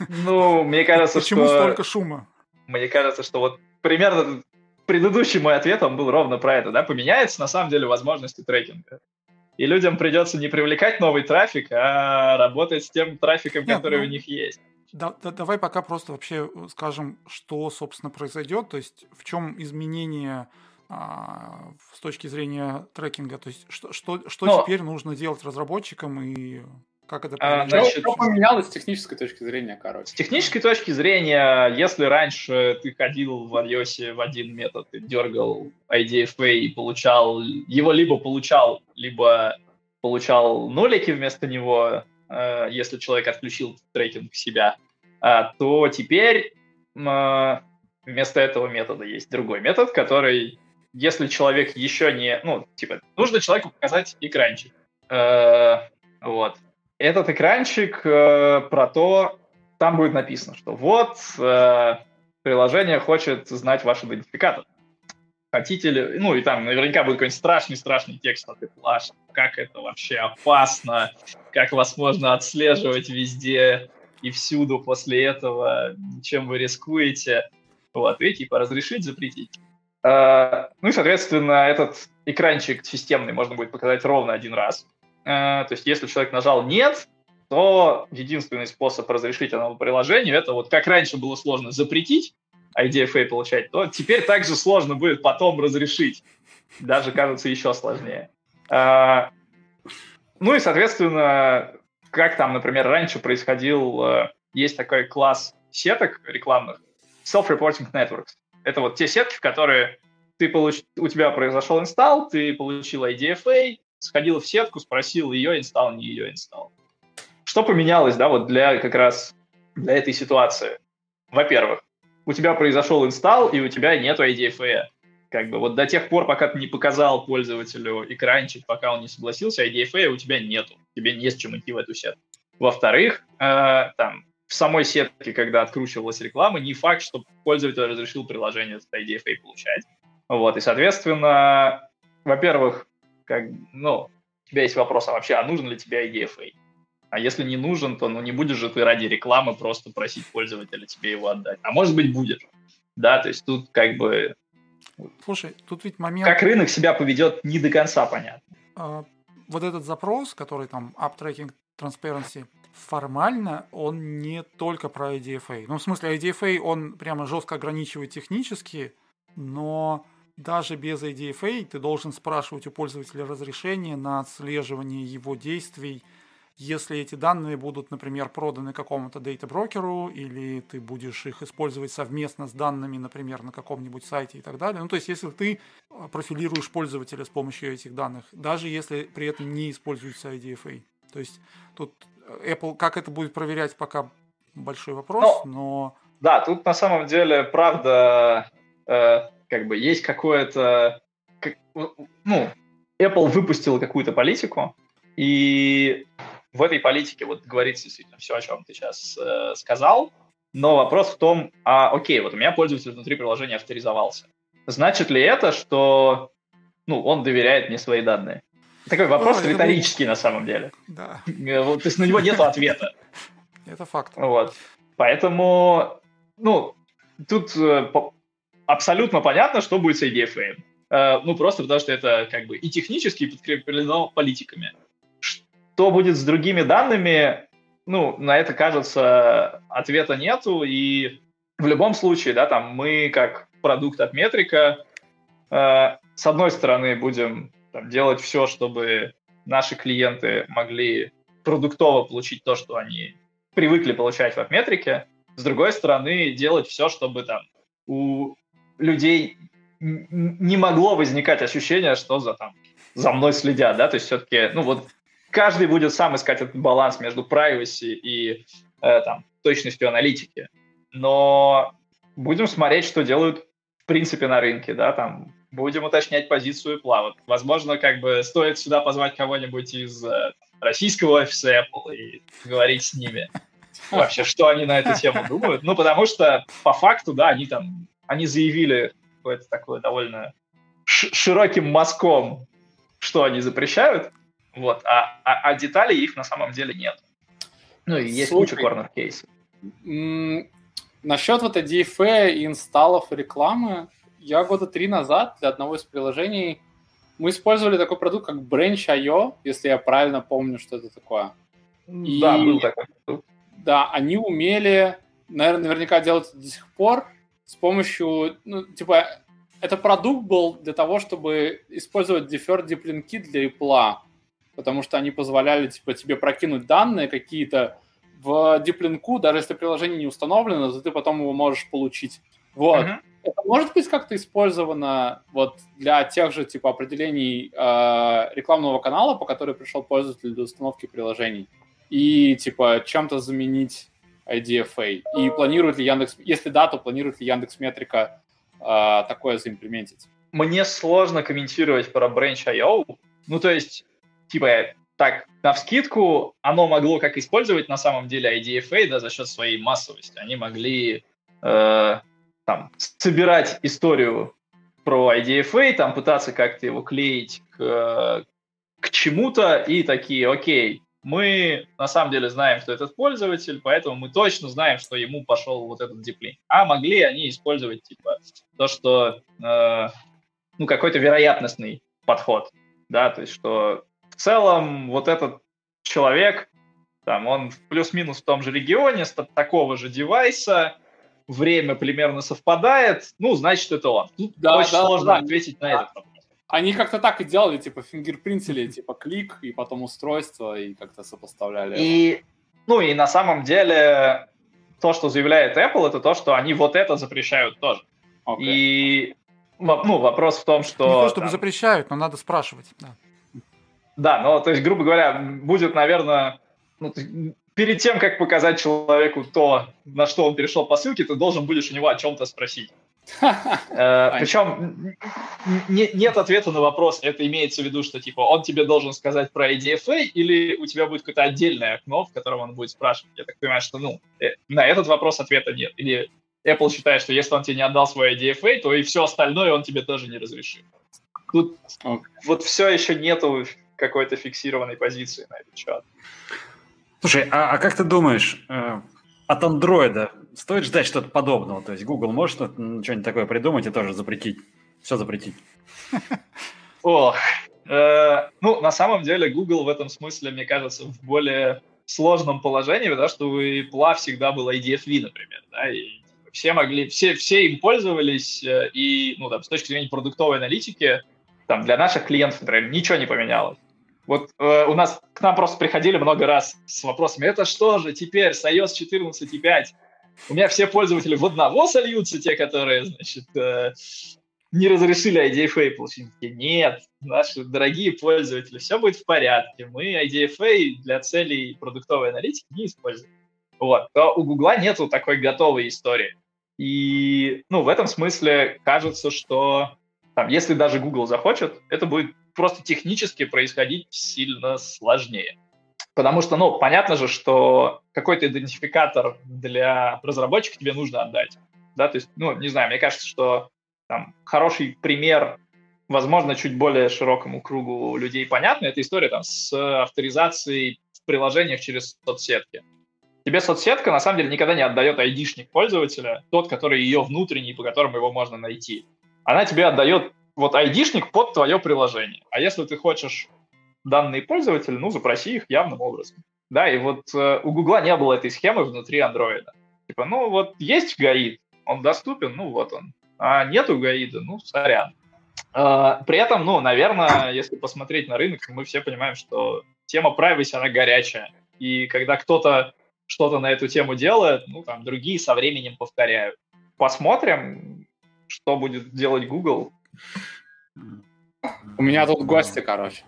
Ну, мне кажется, Почему что... столько шума? Мне кажется, что вот примерно предыдущий мой ответ, он был ровно про это, да, поменяется на самом деле возможности трекинга. И людям придется не привлекать новый трафик, а работать с тем трафиком, Нет, который ну... у них есть. Да, да, давай пока просто вообще э, скажем, что, собственно, произойдет, то есть в чем изменение а, с точки зрения трекинга, то есть что, что, что Но... теперь нужно делать разработчикам и как это а, значит, что поменялось с технической точки зрения, короче? С технической точки зрения, если раньше ты ходил в iOS в один метод, ты дергал IDFA и получал, его либо получал, либо получал нолики вместо него, э, если человек отключил трекинг себя, э, то теперь э, вместо этого метода есть другой метод, который, если человек еще не... Ну, типа, нужно человеку показать экранчик. Э, вот. Этот экранчик э, про то, там будет написано, что вот э, приложение хочет знать ваш идентификатор. Хотите ли... Ну, и там наверняка будет какой-нибудь страшный-страшный текст от Apple, как это вообще опасно, как вас можно отслеживать везде и всюду после этого, чем вы рискуете. Вот, и типа разрешить, запретить. Uh, ну и, соответственно, этот экранчик системный можно будет показать ровно один раз. Uh, то есть, если человек нажал «нет», то единственный способ разрешить этому приложению, это вот как раньше было сложно запретить IDFA получать, то теперь также сложно будет потом разрешить. Даже, кажется, еще сложнее. А, ну и, соответственно, как там, например, раньше происходил, э, есть такой класс сеток рекламных, self-reporting networks. Это вот те сетки, в которые ты получ... у тебя произошел инсталл, ты получил IDFA, сходил в сетку, спросил ее инсталл, не ее инсталл. Что поменялось, да, вот для как раз для этой ситуации? Во-первых, у тебя произошел инсталл, и у тебя нет IDFA. Как бы вот до тех пор, пока ты не показал пользователю экранчик, пока он не согласился, IDFA у тебя нету. Тебе не с чем идти в эту сетку. Во-вторых, э, там, в самой сетке, когда откручивалась реклама, не факт, что пользователь разрешил приложение с IDFA получать. Вот, и, соответственно, во-первых, как, ну, у тебя есть вопрос, а вообще, а нужен ли тебе IDFA? А если не нужен, то ну не будешь же ты ради рекламы просто просить пользователя тебе его отдать. А может быть будешь. Да, то есть тут как бы... Слушай, тут ведь момент... Как рынок себя поведет, не до конца понятно. А, вот этот запрос, который там App Tracking Transparency, формально он не только про IDFA. Ну, в смысле, IDFA, он прямо жестко ограничивает технически, но даже без IDFA ты должен спрашивать у пользователя разрешение на отслеживание его действий если эти данные будут, например, проданы какому-то дейта-брокеру, или ты будешь их использовать совместно с данными, например, на каком-нибудь сайте и так далее. Ну, то есть, если ты а, профилируешь пользователя с помощью этих данных, даже если при этом не используется IDFA. То есть, тут Apple, как это будет проверять, пока большой вопрос, но... но... Да, тут на самом деле, правда, э, как бы есть какое-то... Как, ну, Apple выпустила какую-то политику, и в этой политике вот говорится действительно все, о чем ты сейчас э, сказал, но вопрос в том, а окей, вот у меня пользователь внутри приложения авторизовался. Значит ли это, что ну, он доверяет мне свои данные? Такой вопрос О, риторический был... на самом деле. Да. Э, то есть на него нет ответа. Это факт. Вот. Поэтому, ну, тут э, абсолютно понятно, что будет с IDFA. Э, ну, просто потому что это как бы и технически подкреплено политиками. Что будет с другими данными? Ну, на это, кажется, ответа нету, и в любом случае, да, там мы как продукт от метрика, э, с одной стороны, будем там, делать все, чтобы наши клиенты могли продуктово получить то, что они привыкли получать в отметрике, с другой стороны, делать все, чтобы там у людей не могло возникать ощущение, что за там за мной следят, да, то есть все-таки, ну вот каждый будет сам искать этот баланс между privacy и э, там, точностью аналитики. Но будем смотреть, что делают в принципе на рынке, да, там будем уточнять позицию Apple. Возможно, как бы стоит сюда позвать кого-нибудь из э, российского офиса Apple и говорить с ними вообще, что они на эту тему думают. Ну, потому что по факту, да, они там, они заявили какое-то такое довольно широким мазком, что они запрещают, вот, а, а, а деталей их на самом деле нет. Ну и есть Слушай, куча корнер-кейсов. Насчет вот DFA и инсталлов рекламы, я года три назад для одного из приложений мы использовали такой продукт, как Branch.io, если я правильно помню, что это такое. И, да, был такой. Да, они умели, наверное, наверняка делать это до сих пор с помощью, ну, типа, это продукт был для того, чтобы использовать deferred deep линки для Apple потому что они позволяли типа, тебе прокинуть данные какие-то в диплинку, даже если приложение не установлено, то ты потом его можешь получить. Вот. Uh-huh. Это может быть как-то использовано вот для тех же типа определений э, рекламного канала, по которой пришел пользователь для установки приложений, и типа чем-то заменить IDFA? И планирует ли Яндекс, если да, то планирует ли Яндекс Метрика э, такое заимплементить? Мне сложно комментировать про Branch.io. Ну, то есть, типа, так, на вскидку, оно могло как использовать на самом деле IDFA, да, за счет своей массовости. Они могли э, там, собирать историю про IDFA, там, пытаться как-то его клеить к, к чему-то, и такие, окей, мы на самом деле знаем, что этот пользователь, поэтому мы точно знаем, что ему пошел вот этот диплинг. А могли они использовать, типа, то, что, э, ну, какой-то вероятностный подход, да, то есть, что в целом вот этот человек, там, он плюс-минус в том же регионе, с такого же девайса, время примерно совпадает, ну, значит, это он. Тут да, очень да, сложно да. ответить на этот вопрос. Они как-то так и делали, типа, фингерпринтили, типа, клик, и потом устройство, и как-то сопоставляли. И, ну, и на самом деле, то, что заявляет Apple, это то, что они вот это запрещают тоже. Okay. И, ну, вопрос в том, что... Не то, чтобы там, запрещают, но надо спрашивать, да. Да, ну, то есть, грубо говоря, будет, наверное, ну, перед тем, как показать человеку то, на что он перешел по ссылке, ты должен будешь у него о чем-то спросить. Э, Причем нет ответа на вопрос, это имеется в виду, что типа он тебе должен сказать про IDFA, или у тебя будет какое-то отдельное окно, в котором он будет спрашивать. Я так понимаю, что ну, э, на этот вопрос ответа нет. Или Apple считает, что если он тебе не отдал свой IDFA, то и все остальное он тебе тоже не разрешит. Тут вот все еще нету какой-то фиксированной позиции на этот счет. Слушай, а, а как ты думаешь, э, от андроида стоит ждать что-то подобного? То есть Google может что-нибудь такое придумать и тоже запретить? Все запретить? О, э, ну, на самом деле Google в этом смысле, мне кажется, в более сложном положении, потому что у Apple всегда был IDFV, например, да, и все могли, все, все им пользовались, э, и, ну, там, с точки зрения продуктовой аналитики, там, для наших клиентов, например, ничего не поменялось. Вот э, у нас к нам просто приходили много раз с вопросами, это что же теперь с iOS 14.5? У меня все пользователи в одного сольются, те, которые, значит, э, не разрешили IDFA получить. Нет, наши дорогие пользователи, все будет в порядке. Мы IDFA для целей продуктовой аналитики не используем. Вот. То у Гугла нету такой готовой истории. И, ну, в этом смысле кажется, что там, если даже Google захочет, это будет просто технически происходить сильно сложнее. Потому что, ну, понятно же, что какой-то идентификатор для разработчика тебе нужно отдать. Да, то есть, ну, не знаю, мне кажется, что там хороший пример, возможно, чуть более широкому кругу людей понятно, это история там с авторизацией в приложениях через соцсетки. Тебе соцсетка, на самом деле, никогда не отдает айдишник пользователя, тот, который ее внутренний, по которому его можно найти. Она тебе отдает вот айдишник под твое приложение. А если ты хочешь данные пользователя, ну, запроси их явным образом. Да, и вот э, у Гугла не было этой схемы внутри андроида. Типа, ну, вот есть гаид, он доступен, ну, вот он. А нету гаида, ну, сорян. Э, при этом, ну, наверное, если посмотреть на рынок, мы все понимаем, что тема privacy, она горячая. И когда кто-то что-то на эту тему делает, ну, там, другие со временем повторяют. Посмотрим, что будет делать Google. У меня тут гости, короче.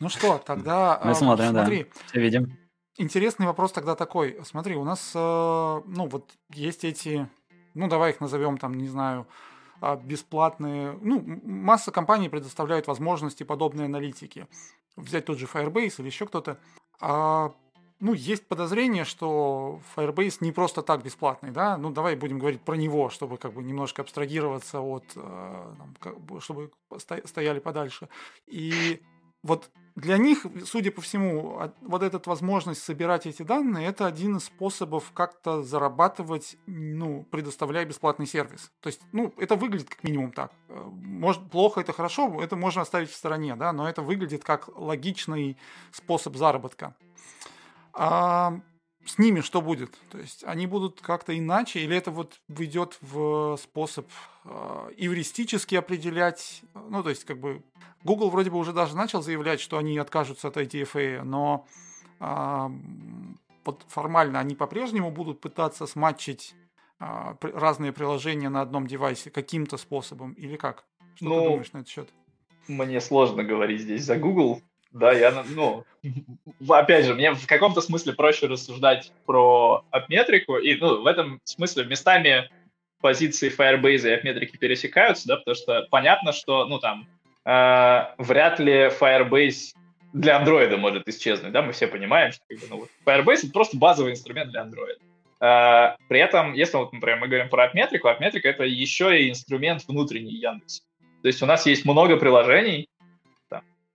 Ну что, тогда... Мы смотрим, смотри, да. Все видим. Интересный вопрос тогда такой. Смотри, у нас, э, ну, вот есть эти, ну, давай их назовем там, не знаю, а, бесплатные, ну, масса компаний предоставляют возможности подобной аналитики. Взять тот же Firebase или еще кто-то. А ну, есть подозрение, что Firebase не просто так бесплатный, да, ну, давай будем говорить про него, чтобы как бы немножко абстрагироваться от, э, чтобы стояли подальше. И вот для них, судя по всему, вот эта возможность собирать эти данные, это один из способов как-то зарабатывать, ну, предоставляя бесплатный сервис. То есть, ну, это выглядит как минимум так. Э, может, плохо, это хорошо, это можно оставить в стороне, да, но это выглядит как логичный способ заработка. А с ними что будет? То есть они будут как-то иначе, или это вот ведет в способ э, эвристически определять? Ну, то есть, как бы Google вроде бы уже даже начал заявлять, что они откажутся от IDFA, но э, вот формально они по-прежнему будут пытаться сматчить а, разные приложения на одном девайсе каким-то способом или как? Что ну, ты думаешь на этот счет? Мне сложно говорить здесь за Google. Да, я, ну, опять же, мне в каком-то смысле проще рассуждать про апметрику, и, ну, в этом смысле местами позиции Firebase и апметрики пересекаются, да, потому что понятно, что, ну, там, э, вряд ли Firebase для Android может исчезнуть, да, мы все понимаем, что как бы, ну, Firebase — это просто базовый инструмент для Android. Э, при этом, если, вот, например, мы говорим про апметрику, апметрика — это еще и инструмент внутренний Яндекс. То есть у нас есть много приложений,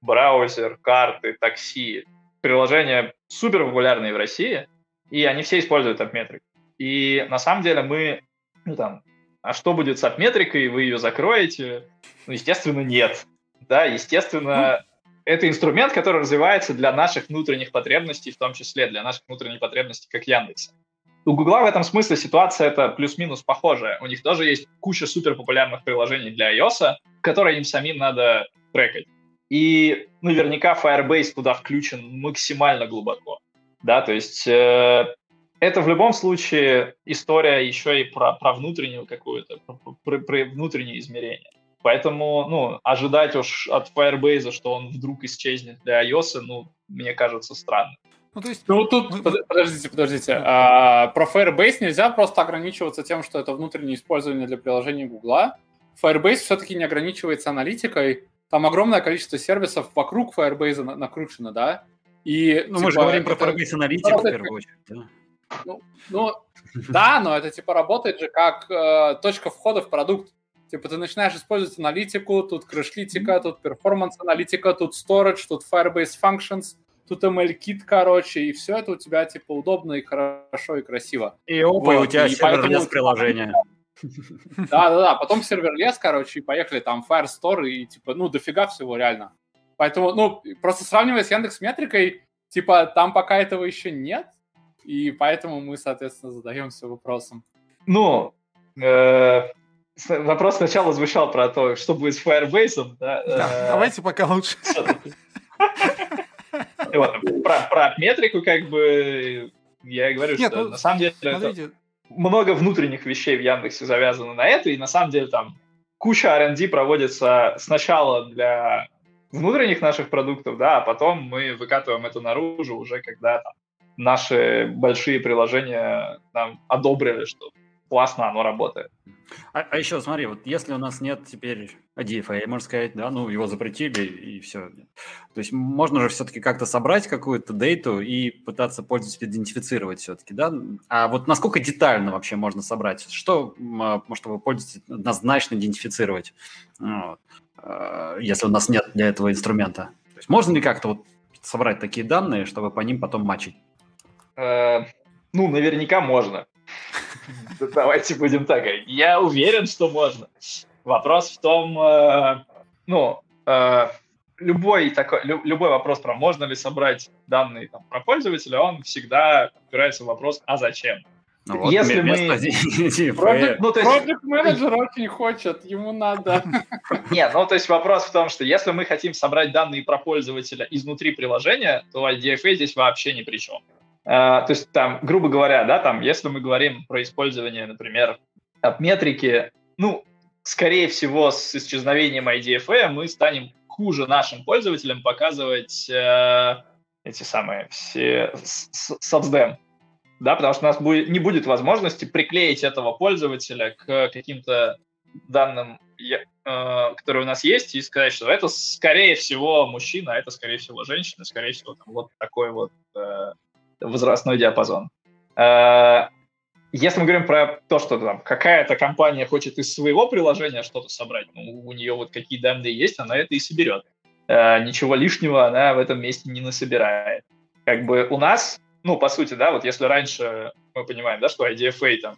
браузер, карты, такси, приложения супер популярные в России, и они все используют апметрику. И на самом деле мы, ну там, а что будет с апметрикой, вы ее закроете? Ну, естественно, нет. Да, естественно, ну, это инструмент, который развивается для наших внутренних потребностей, в том числе для наших внутренних потребностей, как Яндекса. У Гугла в этом смысле ситуация это плюс-минус похожая. У них тоже есть куча супер популярных приложений для iOS, которые им самим надо трекать. И наверняка Firebase туда включен максимально глубоко. Да, то есть э, это в любом случае история еще и про, про внутреннюю какую-то, про, про, про внутреннее измерение. Поэтому, ну, ожидать уж от Firebase, что он вдруг исчезнет для iOS, ну, мне кажется, странно. Ну, то есть... Ну, тут, подождите, подождите. А, про Firebase нельзя просто ограничиваться тем, что это внутреннее использование для приложения Гугла. Firebase все-таки не ограничивается аналитикой. Там огромное количество сервисов вокруг Firebase накручено, да? И, ну, типа, мы же типа, говорим про Firebase аналитику в первую очередь, да? Ну, ну, да, но это типа работает же как э, точка входа в продукт. Типа ты начинаешь использовать аналитику, тут Crashlytics, тут performance аналитика, тут storage, тут Firebase Functions, тут ML Kit, короче, и все это у тебя, типа, удобно и хорошо, и красиво. И опа, вот, у тебя serverless приложение. Да-да-да, потом serverless, короче, и поехали там Firestore, и, типа, ну, дофига всего, реально. Поэтому, ну, просто сравнивая с Яндекс Метрикой, типа, там пока этого еще нет, и поэтому мы, соответственно, задаемся вопросом. Ну, э, вопрос сначала звучал про то, что будет с Firebase. Да, да э, давайте пока лучше. Вот, про, про метрику, как бы, я и говорю, Нет, что ну, на самом деле смотрите. это много внутренних вещей в Яндексе завязано на это, и на самом деле там куча R&D проводится сначала для внутренних наших продуктов, да, а потом мы выкатываем это наружу уже, когда там, наши большие приложения нам одобрили, что классно оно работает. А, а еще смотри, вот если у нас нет теперь ADFA, можно сказать, да, ну его запретили и все. То есть можно же все-таки как-то собрать какую-то дейту и пытаться пользователя идентифицировать все-таки, да? А вот насколько детально вообще можно собрать? Что, а, чтобы пользователя однозначно идентифицировать, вот, а, если у нас нет для этого инструмента? То есть можно ли как-то вот собрать такие данные, чтобы по ним потом матчить? Э, ну, наверняка можно. Давайте будем так. Я уверен, что можно. Вопрос в том, э, ну, э, любой такой, любой вопрос про можно ли собрать данные там, про пользователя, он всегда опирается в вопрос, а зачем? Ну, вот Если мы... Ну, то есть... Project менеджер очень хочет, ему надо. Нет, ну то есть вопрос в том, что если мы хотим собрать данные про пользователя изнутри приложения, то IDFA здесь вообще ни при чем. А, то есть там, грубо говоря, да, там, если мы говорим про использование, например, метрики, ну, скорее всего, с исчезновением IDFA мы станем хуже нашим пользователям показывать э, эти самые все соцдем, да, потому что у нас будет, не будет возможности приклеить этого пользователя к каким-то данным, э, которые у нас есть, и сказать, что это, скорее всего, мужчина, а это, скорее всего, женщина, скорее всего, там, вот такой вот э, возрастной диапазон. Э, если мы говорим про то, что там какая-то компания хочет из своего приложения что-то собрать, ну, у нее вот какие данные есть, она это и соберет. Э, ничего лишнего она в этом месте не насобирает. Как бы у нас, ну, по сути, да, вот если раньше мы понимаем, да, что IDFA там,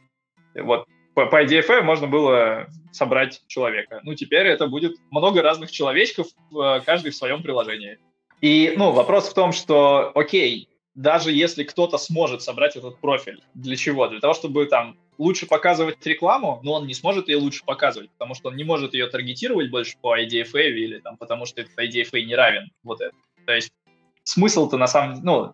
вот по, по IDFA можно было собрать человека. Ну, теперь это будет много разных человечков, э, каждый в своем приложении. И, ну, вопрос в том, что, окей, даже если кто-то сможет собрать этот профиль. Для чего? Для того, чтобы там лучше показывать рекламу, но он не сможет ее лучше показывать, потому что он не может ее таргетировать больше по IDFA или там, потому что этот IDFA не равен вот это. То есть смысл-то на самом деле, ну,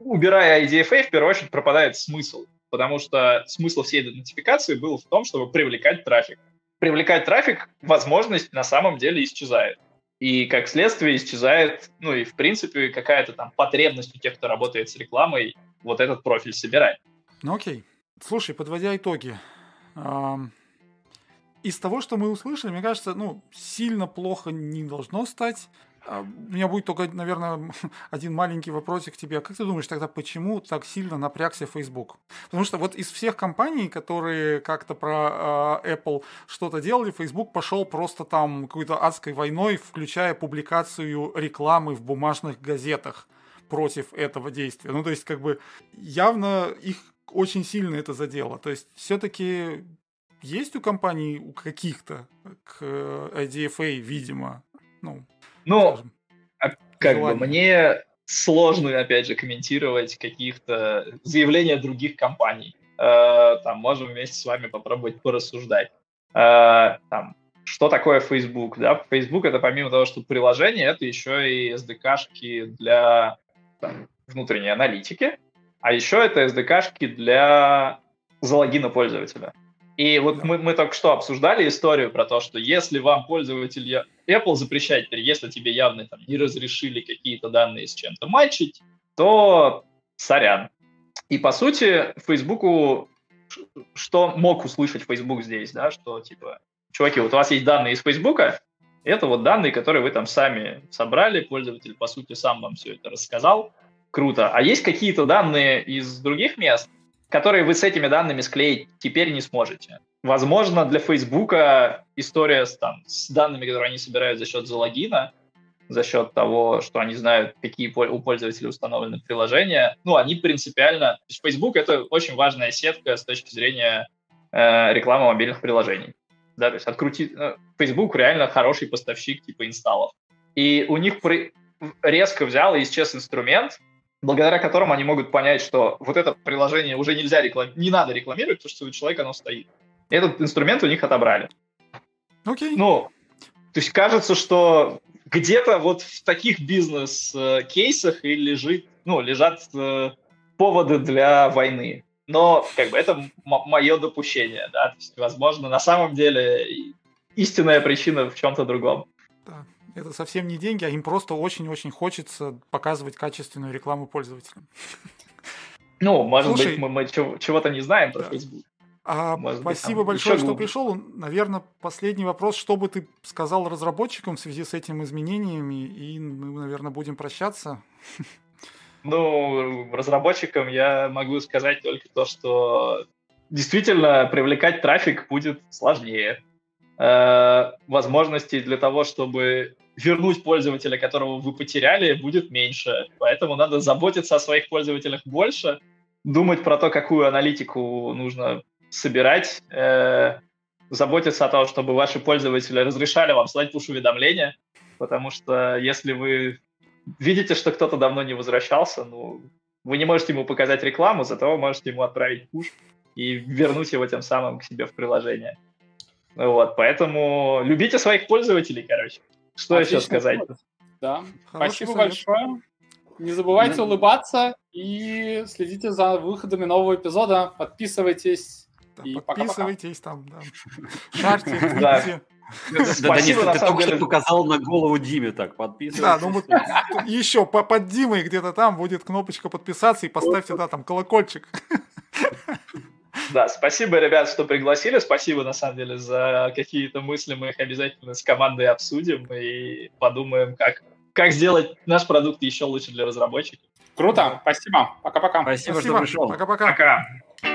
убирая IDFA, в первую очередь пропадает смысл. потому что смысл всей этой нотификации был в том, чтобы привлекать трафик. Привлекать трафик, возможность на самом деле исчезает. И как следствие исчезает, ну и в принципе какая-то там потребность у тех, кто работает с рекламой, вот этот профиль собирать. Ну окей. Слушай, подводя итоги, из того, что мы услышали, мне кажется, ну, сильно плохо не должно стать. А, у меня будет только, наверное, один маленький вопросик к тебе. Как ты думаешь тогда, почему так сильно напрягся Facebook? Потому что вот из всех компаний, которые как-то про э, Apple что-то делали, Facebook пошел просто там какой-то адской войной, включая публикацию рекламы в бумажных газетах против этого действия. Ну, то есть, как бы, явно их очень сильно это задело. То есть, все-таки есть у компаний, у каких-то, к IDFA, видимо, ну, ну, а как желание. бы мне сложно, опять же, комментировать каких-то заявления других компаний. Э, там можем вместе с вами попробовать порассуждать. Э, там, что такое Facebook? Да? Facebook это помимо того, что приложение, это еще и SDK-шки для там, внутренней аналитики, а еще это SDK-шки для залогина пользователя. И вот мы, мы только что обсуждали историю про то, что если вам пользователь Apple запрещает, если тебе явно там не разрешили какие-то данные с чем-то мальчить, то сорян. И по сути, Фейсбуку, что мог услышать Facebook здесь, да, что типа, чуваки, вот у вас есть данные из Фейсбука, это вот данные, которые вы там сами собрали, пользователь, по сути, сам вам все это рассказал, круто. А есть какие-то данные из других мест, которые вы с этими данными склеить теперь не сможете. Возможно, для Фейсбука история с, там, с данными, которые они собирают за счет залогина, за счет того, что они знают, какие у пользователей установлены приложения, ну, они принципиально... То есть Facebook — это очень важная сетка с точки зрения э, рекламы мобильных приложений. Да, то есть открутить... Э, Facebook реально хороший поставщик типа инсталлов. И у них при... резко взял и исчез инструмент, благодаря которым они могут понять, что вот это приложение уже нельзя реклам... не надо рекламировать, потому что у человека оно стоит. Этот инструмент у них отобрали. Окей. Okay. Ну, то есть кажется, что где-то вот в таких бизнес-кейсах и лежит, ну, лежат э, поводы для войны. Но как бы это мое допущение, да, то есть, возможно, на самом деле истинная причина в чем-то другом. Это совсем не деньги, а им просто очень-очень хочется показывать качественную рекламу пользователям. Ну, может Слушай, быть, мы, мы чего-то не знаем про да. Facebook. А, Может спасибо быть, большое, что пришел. Наверное, последний вопрос. Что бы ты сказал разработчикам в связи с этими изменениями? И мы, наверное, будем прощаться. Ну, разработчикам я могу сказать только то, что действительно привлекать трафик будет сложнее. Э, возможностей для того, чтобы вернуть пользователя, которого вы потеряли, будет меньше. Поэтому надо заботиться о своих пользователях больше, думать про то, какую аналитику нужно собирать, э, заботиться о том, чтобы ваши пользователи разрешали вам слать пуш-уведомления, потому что если вы видите, что кто-то давно не возвращался, ну, вы не можете ему показать рекламу, зато вы можете ему отправить пуш и вернуть его тем самым к себе в приложение. Вот, поэтому любите своих пользователей, короче. Что Отлично. еще сказать? Да. Хороший Спасибо совет. большое. Не забывайте да. улыбаться и следите за выходами нового эпизода. Подписывайтесь. Да, и подписывайтесь пока -пока. там, да. Шарьте, твитите. Да, Денис, ты только что показал на голову Диме так, подписывайтесь. Да, ну вот еще под Димой где-то там будет кнопочка подписаться и поставьте, да, там колокольчик. Да, спасибо, ребят, что пригласили. Спасибо, на самом деле, за какие-то мысли. Мы их обязательно с командой обсудим и подумаем, как, как сделать наш продукт еще лучше для разработчиков. Круто, спасибо. Пока-пока. Спасибо, спасибо, что пришел. Пока-пока. Пока. -пока. Пока.